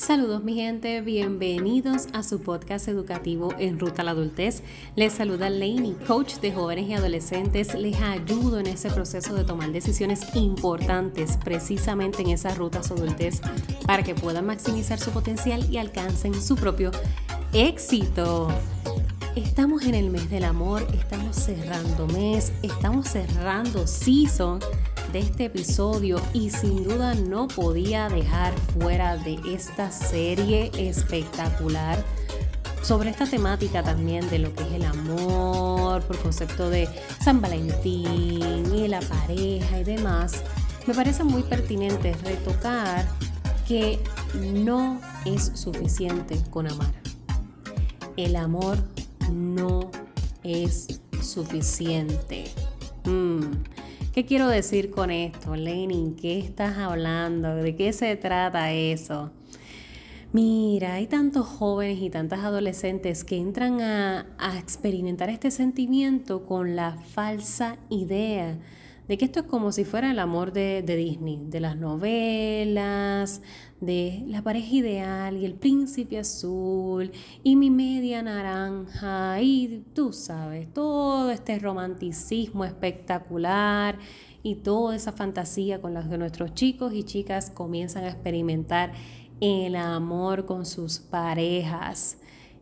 Saludos mi gente, bienvenidos a su podcast educativo en Ruta a la Adultez. Les saluda Lainey, coach de jóvenes y adolescentes. Les ayudo en ese proceso de tomar decisiones importantes precisamente en esas rutas adultez para que puedan maximizar su potencial y alcancen su propio éxito. Estamos en el mes del amor, estamos cerrando mes, estamos cerrando season de este episodio y sin duda no podía dejar fuera de esta serie espectacular sobre esta temática también de lo que es el amor, por concepto de San Valentín y la pareja y demás, me parece muy pertinente retocar que no es suficiente con amar. El amor no es suficiente. Mm. ¿Qué quiero decir con esto, Lenin? ¿Qué estás hablando? ¿De qué se trata eso? Mira, hay tantos jóvenes y tantas adolescentes que entran a, a experimentar este sentimiento con la falsa idea de que esto es como si fuera el amor de, Disney, de las novelas, de la pareja ideal y el príncipe azul y mi media naranja y tú sabes, todo este romanticismo espectacular y toda esa fantasía con la que nuestros chicos y chicas comienzan a experimentar el amor con sus parejas.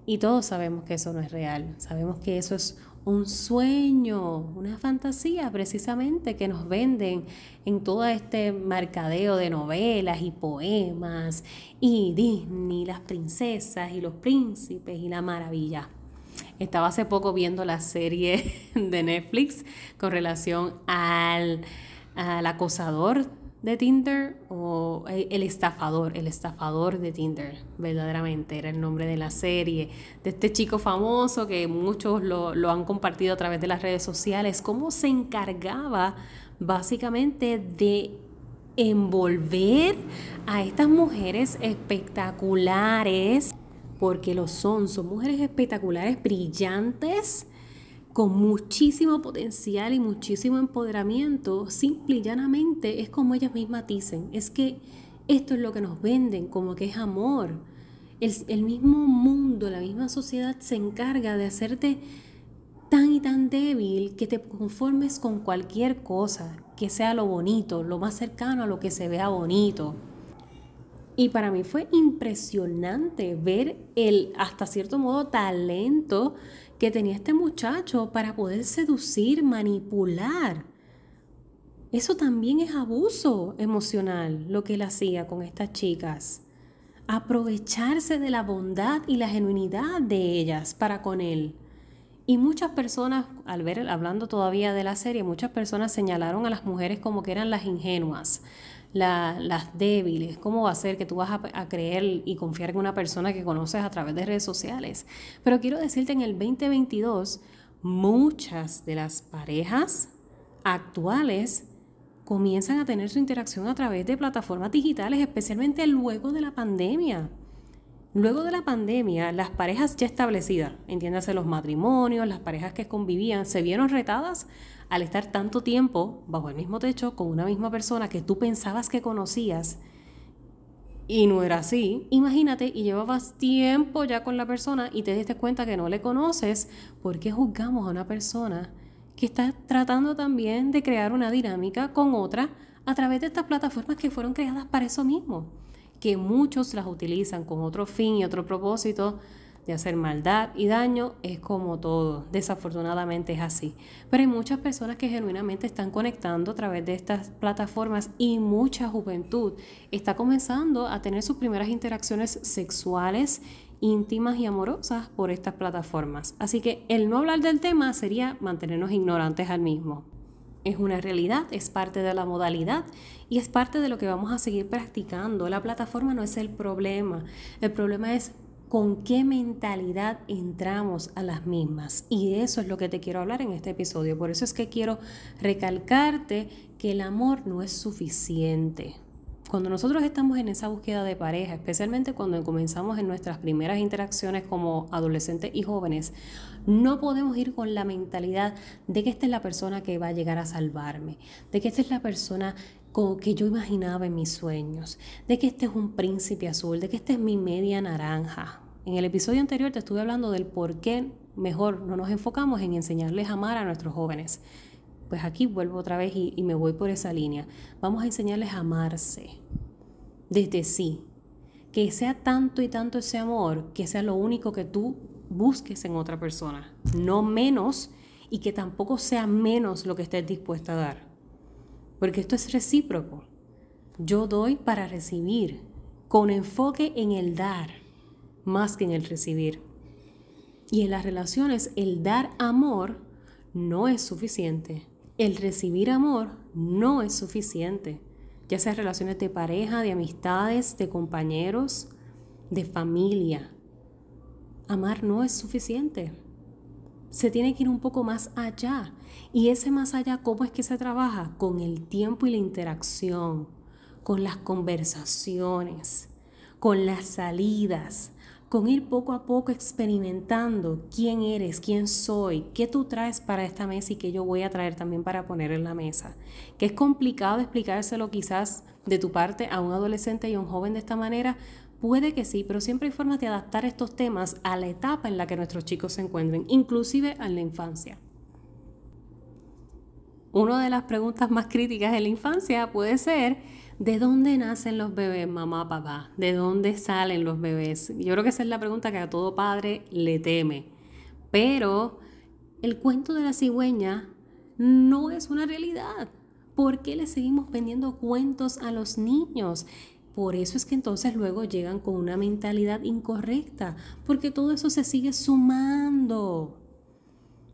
Y todos sabemos que eso no es real, sabemos que eso es un sueño, una fantasía precisamente que nos venden en todo este mercadeo de novelas y poemas y Disney, las princesas y los príncipes y la maravilla. Estaba hace poco viendo la serie de Netflix con relación al, al acosador de Tinder o eh, el estafador, el estafador de Tinder, verdaderamente era el nombre de la serie, de este chico famoso que muchos lo, lo han compartido a través de las redes sociales, cómo se encargaba básicamente de envolver a estas mujeres espectaculares, porque lo son, son mujeres espectaculares, brillantes, con muchísimo potencial y muchísimo empoderamiento, simple y llanamente es como ellas mismas dicen, es que esto es lo que nos venden, como que es amor. El, el mismo mundo, la misma sociedad se encarga de hacerte tan y tan débil que te conformes con cualquier cosa, que sea lo bonito, lo más cercano a lo que se vea bonito. Y para mí fue impresionante ver el, hasta cierto modo, talento que tenía este muchacho para poder seducir, manipular. Eso también es abuso emocional, lo que él hacía con estas chicas. Aprovecharse de la bondad y la genuinidad de ellas para con él. Y muchas personas, al ver, hablando todavía de la serie, muchas personas señalaron a las mujeres como que eran las ingenuas, las débiles. ¿Cómo va a ser que tú vas a, creer y confiar en una persona que conoces a través de redes sociales? Pero quiero decirte, en el 2022, muchas de las parejas actuales comienzan a tener su interacción a través de plataformas digitales, especialmente luego de la pandemia. Luego de la pandemia, las parejas ya establecidas, entiéndase los matrimonios, las parejas que convivían, se vieron retadas al estar tanto tiempo bajo el mismo techo con una misma persona que tú pensabas que conocías y no era así, imagínate y llevabas tiempo ya con la persona y te diste cuenta que no le conoces, ¿por qué juzgamos a una persona que está tratando también de crear una dinámica con otra a través de estas plataformas que fueron creadas para eso mismo? Que muchos las utilizan con otro fin y otro propósito de hacer maldad y daño es como todo. Desafortunadamente es así. Pero hay muchas personas que genuinamente están conectando a través de estas plataformas y mucha juventud está comenzando a tener sus primeras interacciones sexuales íntimas y amorosas por estas plataformas. Así que el no hablar del tema sería mantenernos ignorantes al mismo. Es una realidad, es parte de la modalidad y es parte de lo que vamos a seguir practicando. La plataforma no es el problema, el problema es con qué mentalidad entramos a las mismas. Y eso es lo que te quiero hablar en este episodio. Por eso es que quiero recalcarte que el amor no es suficiente. Cuando nosotros estamos en esa búsqueda de pareja, especialmente cuando comenzamos en nuestras primeras interacciones como adolescentes y jóvenes, no podemos ir con la mentalidad de que esta es la persona que va a llegar a salvarme, de que esta es la persona que yo imaginaba en mis sueños, de que este es un príncipe azul, de que esta es mi media naranja. En el episodio anterior te estuve hablando del por qué mejor no nos enfocamos en enseñarles a amar a nuestros jóvenes pues aquí vuelvo otra vez y, me voy por esa línea. Vamos a enseñarles a amarse desde sí. Que sea tanto y tanto ese amor, que sea lo único que tú busques en otra persona. No menos y que tampoco sea menos lo que estés dispuesta a dar. Porque esto es recíproco. Yo doy para recibir, con enfoque en el dar, más que en el recibir. Y en las relaciones, el dar amor no es suficiente el recibir amor no es suficiente, ya sea relaciones de pareja, de amistades, de compañeros, de familia. Amar no es suficiente. Se tiene que ir un poco más allá. Y ese más allá, ¿cómo es que se trabaja? Con el tiempo y la interacción, con las conversaciones, con las salidas, con ir poco a poco experimentando quién eres, quién soy, qué tú traes para esta mesa y qué yo voy a traer también para poner en la mesa. Que es complicado explicárselo quizás de tu parte a un adolescente y a un joven de esta manera. Puede que sí, pero siempre hay formas de adaptar estos temas a la etapa en la que nuestros chicos se encuentren, inclusive en la infancia. Una de las preguntas más críticas de la infancia puede ser ¿De dónde nacen los bebés, mamá, papá? ¿De dónde salen los bebés? Yo creo que esa es la pregunta que a todo padre le teme. Pero el cuento de la cigüeña no es una realidad. ¿Por qué le seguimos vendiendo cuentos a los niños? Por eso es que entonces luego llegan con una mentalidad incorrecta, porque todo eso se sigue sumando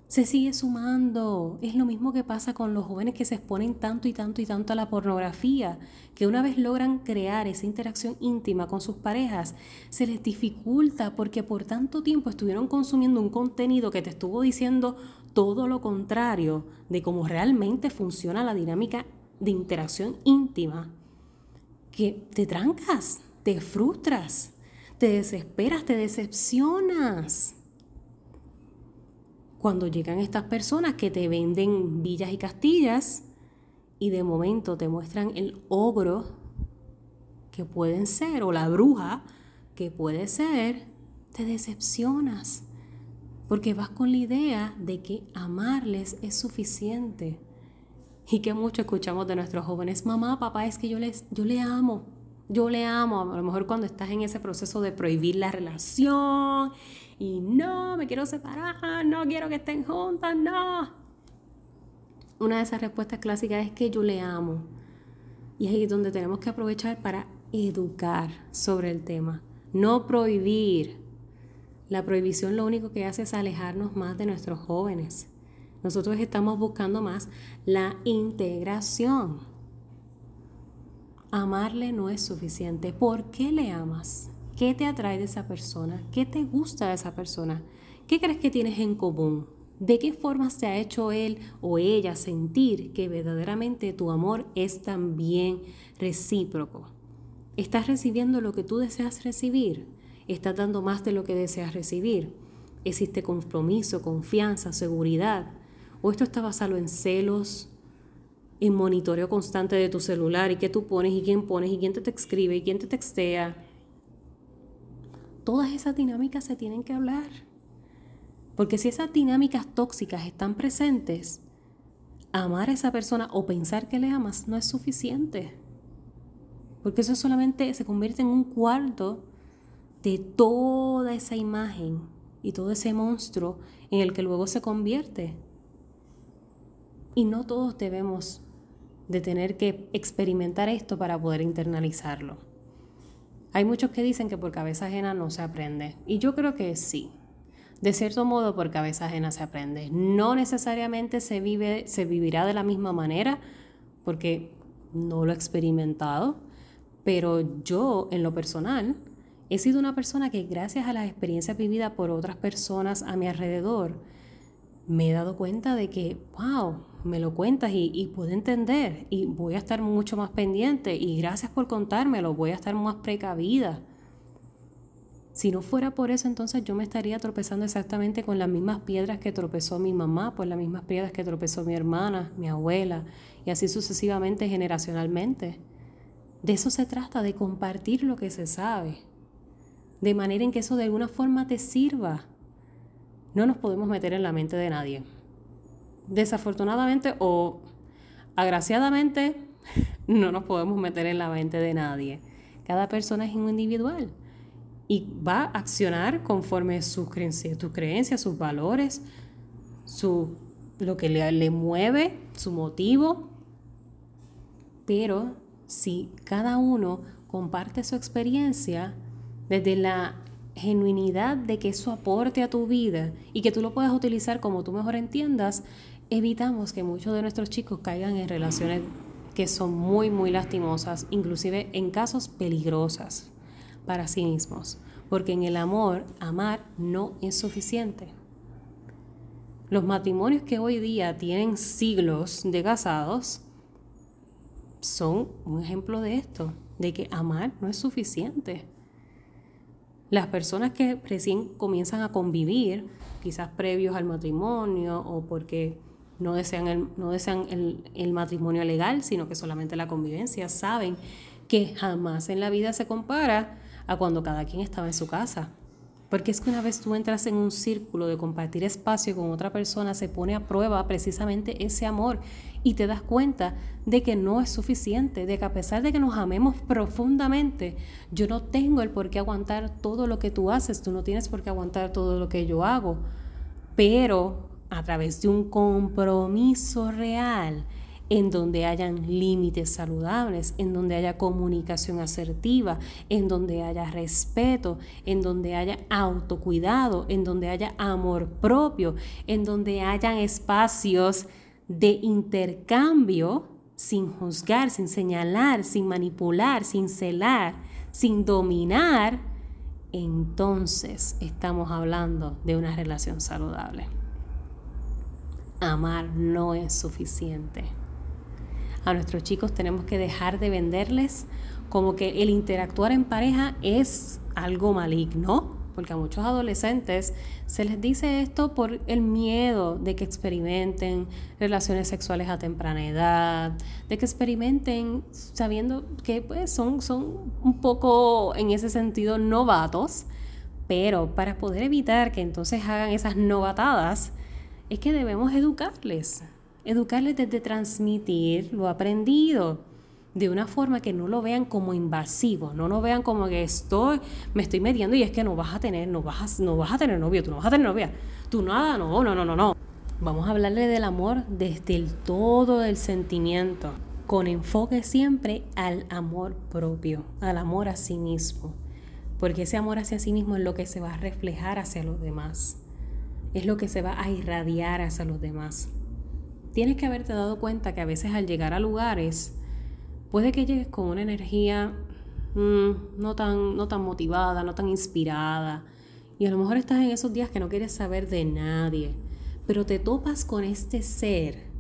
se sigue sumando. Es lo mismo que pasa con los jóvenes que se exponen tanto y tanto y tanto a la pornografía, que una vez logran crear esa interacción íntima con sus parejas, se les dificulta porque por tanto tiempo estuvieron consumiendo un contenido que te estuvo diciendo todo lo contrario de cómo realmente funciona la dinámica de interacción íntima, que te trancas, te frustras, te desesperas, te decepcionas cuando llegan estas personas que te venden villas y castillas y de momento te muestran el ogro que pueden ser o la bruja que puede ser, te decepcionas porque vas con la idea de que amarles es suficiente. Y que mucho escuchamos de nuestros jóvenes, mamá, papá, es que yo les yo le amo. Yo le amo, a lo mejor cuando estás en ese proceso de prohibir la relación y no, me quiero separar, no quiero que estén juntas, no. Una de esas respuestas clásicas es que yo le amo. Y es ahí donde tenemos que aprovechar para educar sobre el tema, no prohibir. La prohibición lo único que hace es alejarnos más de nuestros jóvenes. Nosotros estamos buscando más la integración. Amarle no es suficiente. ¿Por qué le amas? ¿Qué te atrae de esa persona? ¿Qué te gusta de esa persona? ¿Qué crees que tienes en común? ¿De qué forma se ha hecho él o ella sentir que verdaderamente tu amor es también recíproco? ¿Estás recibiendo lo que tú deseas recibir? ¿Estás dando más de lo que deseas recibir? ¿Existe compromiso, confianza, seguridad? ¿O esto está basado en celos, en monitoreo constante de tu celular y qué tú pones y quién pones y quién te, te escribe y quién te textea todas esas dinámicas se tienen que hablar. Porque si esas dinámicas tóxicas están presentes, amar a esa persona o pensar que le amas no es suficiente. Porque eso solamente se convierte en un cuarto de toda esa imagen y todo ese monstruo en el que luego se convierte. Y no todos debemos de tener que experimentar esto para poder internalizarlo. Hay muchos que dicen que por cabeza ajena no se aprende. Y yo creo que sí. De cierto modo, por cabeza ajena se aprende. No necesariamente se, vive, se vivirá de la misma manera, porque no lo he experimentado. Pero yo, en lo personal, he sido una persona que gracias a las experiencias vividas por otras personas a mi alrededor, me he dado cuenta de que, wow, me lo cuentas y, puedo entender y voy a estar mucho más pendiente y gracias por contármelo, voy a estar más precavida. Si no fuera por eso, entonces yo me estaría tropezando exactamente con las mismas piedras que tropezó mi mamá, por las mismas piedras que tropezó mi hermana, mi abuela, y así sucesivamente generacionalmente. De eso se trata, de compartir lo que se sabe, de manera en que eso de alguna forma te sirva. No nos podemos meter en la mente de nadie. Desafortunadamente o agraciadamente, no nos podemos meter en la mente de nadie. Cada persona es un individual y va a accionar conforme sus creencias, creencias, sus valores, su, lo que le, le mueve, su motivo. Pero si cada uno comparte su experiencia desde la genuinidad de que eso aporte a tu vida y que tú lo puedas utilizar como tú mejor entiendas, evitamos que muchos de nuestros chicos caigan en relaciones que son muy, muy lastimosas, inclusive en casos peligrosas para sí mismos, porque en el amor, amar no es suficiente. Los matrimonios que hoy día tienen siglos de casados son un ejemplo de esto, de que amar no es suficiente. Las personas que recién comienzan a convivir, quizás previos al matrimonio o porque no desean, el, no desean el, el matrimonio legal, sino que solamente la convivencia, saben que jamás en la vida se compara a cuando cada quien estaba en su casa. Porque es que una vez tú entras en un círculo de compartir espacio con otra persona, se pone a prueba precisamente ese amor y te das cuenta de que no es suficiente, de que a pesar de que nos amemos profundamente, yo no tengo el por qué aguantar todo lo que tú haces, tú no tienes por qué aguantar todo lo que yo hago, pero a través de un compromiso real, en donde hayan límites saludables, en donde haya comunicación asertiva, en donde haya respeto, en donde haya autocuidado, en donde haya amor propio, en donde hayan espacios de intercambio sin juzgar, sin señalar, sin manipular, sin celar, sin dominar, entonces estamos hablando de una relación saludable. Amar no es suficiente. A nuestros chicos tenemos que dejar de venderles como que el interactuar en pareja es algo maligno, porque a muchos adolescentes se les dice esto por el miedo de que experimenten relaciones sexuales a temprana edad, de que experimenten sabiendo que pues, son, son un poco en ese sentido novatos, pero para poder evitar que entonces hagan esas novatadas, es que debemos educarles, educarles desde transmitir lo aprendido de una forma que no lo vean como invasivo, no lo vean como que estoy, me estoy metiendo y es que no vas a tener, no vas no vas a tener novio, tú no vas a tener novia, tú nada, no, no, no, no, no. Vamos a hablarle del amor desde el todo del sentimiento, con enfoque siempre al amor propio, al amor a sí mismo, porque ese amor hacia sí mismo es lo que se va a reflejar hacia los demás, es lo que se va a irradiar hacia los demás tienes que haberte dado cuenta que a veces al llegar a lugares, puede que llegues con una energía mm, no, tan, no tan motivada, no tan inspirada. Y a lo mejor estás en esos días que no quieres saber de nadie, pero te topas con este ser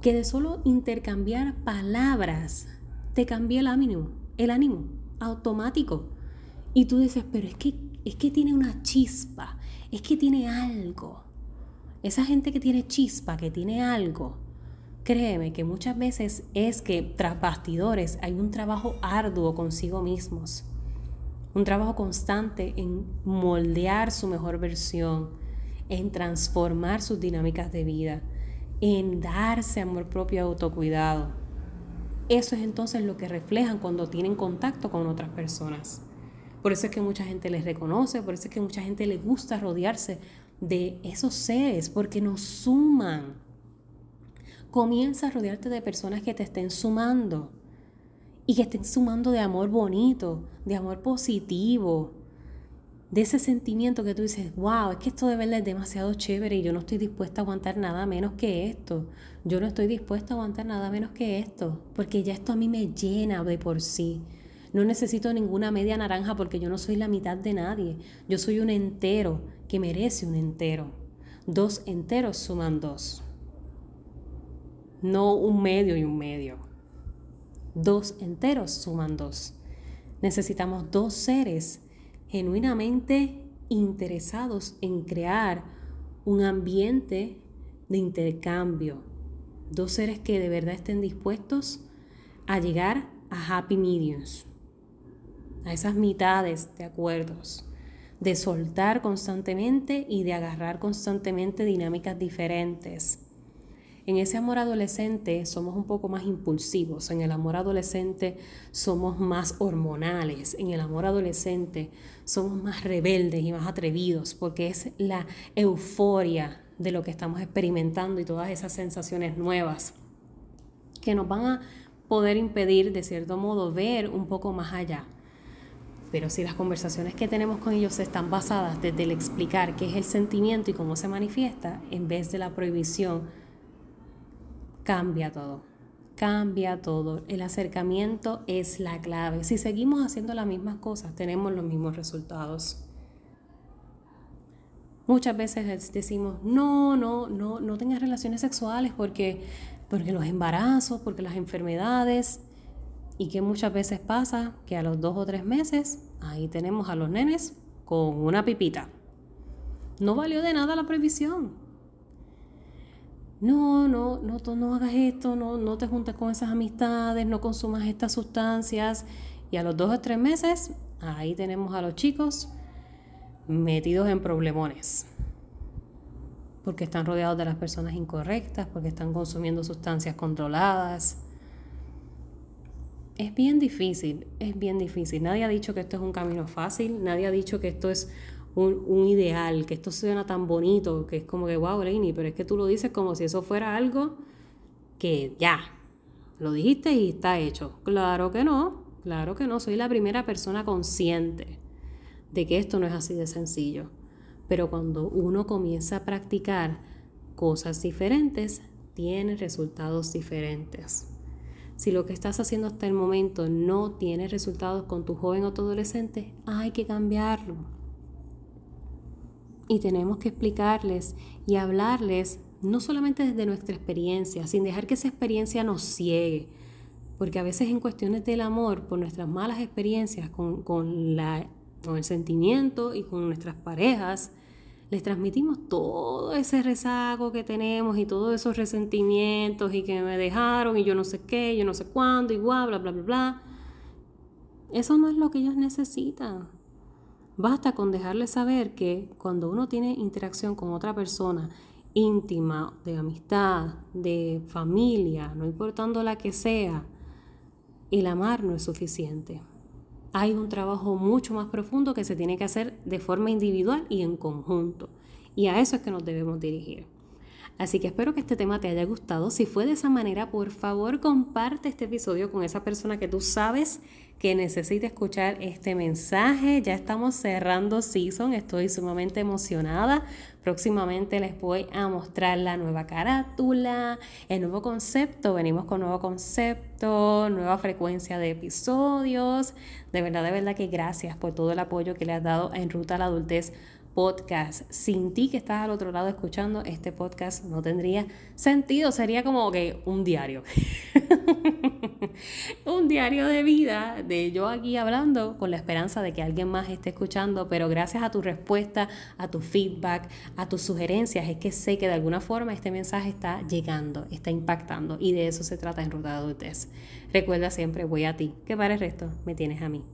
que de solo intercambiar palabras te cambia el ánimo, el ánimo automático. Y tú dices, pero es que, es que tiene una chispa, es que tiene algo. Esa gente que tiene chispa, que tiene algo, créeme que muchas veces es que tras bastidores hay un trabajo arduo consigo mismos, un trabajo constante en moldear su mejor versión, en transformar sus dinámicas de vida, en darse amor propio y autocuidado. Eso es entonces lo que reflejan cuando tienen contacto con otras personas. Por eso es que mucha gente les reconoce, por eso es que mucha gente les gusta rodearse de esos seres porque nos suman. Comienza a rodearte de personas que te estén sumando y que estén sumando de amor bonito, de amor positivo, de ese sentimiento que tú dices, wow, es que esto de verdad es demasiado chévere y yo no estoy dispuesta a aguantar nada menos que esto. Yo no estoy dispuesta a aguantar nada menos que esto, porque ya esto a mí me llena de por sí. No necesito ninguna media naranja porque yo no soy la mitad de nadie. Yo soy un entero que merece un entero. Dos enteros suman dos. no un medio y un medio. Dos enteros suman dos. Necesitamos dos seres genuinamente interesados en crear un ambiente de intercambio. Dos seres que de verdad estén dispuestos a llegar a happy mediums, a esas mitades de acuerdos, de soltar constantemente y de agarrar constantemente dinámicas diferentes. En ese amor adolescente somos un poco más impulsivos, en el amor adolescente somos más hormonales, en el amor adolescente somos más rebeldes y más atrevidos, porque es la euforia de lo que estamos experimentando y todas esas sensaciones nuevas que nos van a poder impedir, de cierto modo, ver un poco más allá. Pero si las conversaciones que tenemos con ellos están basadas desde el explicar qué es el sentimiento y cómo se manifiesta, en vez de la prohibición, cambia todo. Cambia todo. El acercamiento es la clave. Si seguimos haciendo las mismas cosas, tenemos los mismos resultados. Muchas veces decimos, no, no, no, no tengas relaciones sexuales porque, porque los embarazos, porque las enfermedades. Y que muchas veces pasa que a los dos o tres meses, ahí tenemos a los nenes con una pipita. No valió de nada la previsión. No, no, no, no hagas esto, no, no te juntes con esas amistades, no consumas estas sustancias. Y a los dos o tres meses, ahí tenemos a los chicos metidos en problemones. Porque están rodeados de las personas incorrectas, porque están consumiendo sustancias controladas. Es bien difícil, es bien difícil. Nadie ha dicho que esto es un camino fácil, nadie ha dicho que esto es un, ideal, que esto suena tan bonito, que es como que, wow, Reini, pero es que tú lo dices como si eso fuera algo que ya, lo dijiste y está hecho. Claro que no, claro que no, soy la primera persona consciente de que esto no es así de sencillo. Pero cuando uno comienza a practicar cosas diferentes, tiene resultados diferentes. Si lo que estás haciendo hasta el momento no tiene resultados con tu joven o tu adolescente, hay que cambiarlo. Y tenemos que explicarles y hablarles no solamente desde nuestra experiencia, sin dejar que esa experiencia nos ciegue, porque a veces en cuestiones del amor, por nuestras malas experiencias con, con la con el sentimiento y con nuestras parejas, les transmitimos todo ese rezago que tenemos y todos esos resentimientos y que me dejaron y yo no sé qué, yo no sé cuándo y bla, bla, bla, bla, bla. Eso no es lo que ellos necesitan. Basta con dejarles saber que cuando uno tiene interacción con otra persona íntima, de amistad, de familia, no importando la que sea, el amar no es suficiente hay un trabajo mucho más profundo que se tiene que hacer de forma individual y en conjunto. Y a eso es que nos debemos dirigir. Así que espero que este tema te haya gustado. Si fue de esa manera, por favor comparte este episodio con esa persona que tú sabes que necesita escuchar este mensaje. Ya estamos cerrando season, estoy sumamente emocionada. Próximamente les voy a mostrar la nueva carátula, el nuevo concepto. Venimos con nuevo concepto, nueva frecuencia de episodios. De verdad, de verdad que gracias por todo el apoyo que le has dado en Ruta a la Adultez podcast. Sin ti que estás al otro lado escuchando este podcast no tendría sentido, sería como que un diario. un diario de vida de yo aquí hablando con la esperanza de que alguien más esté escuchando, pero gracias a tu respuesta, a tu feedback, a tus sugerencias, es que sé que de alguna forma este mensaje está llegando, está impactando y de eso se trata en Ruta de Adultez. Recuerda siempre, voy a ti, que para el resto me tienes a mí.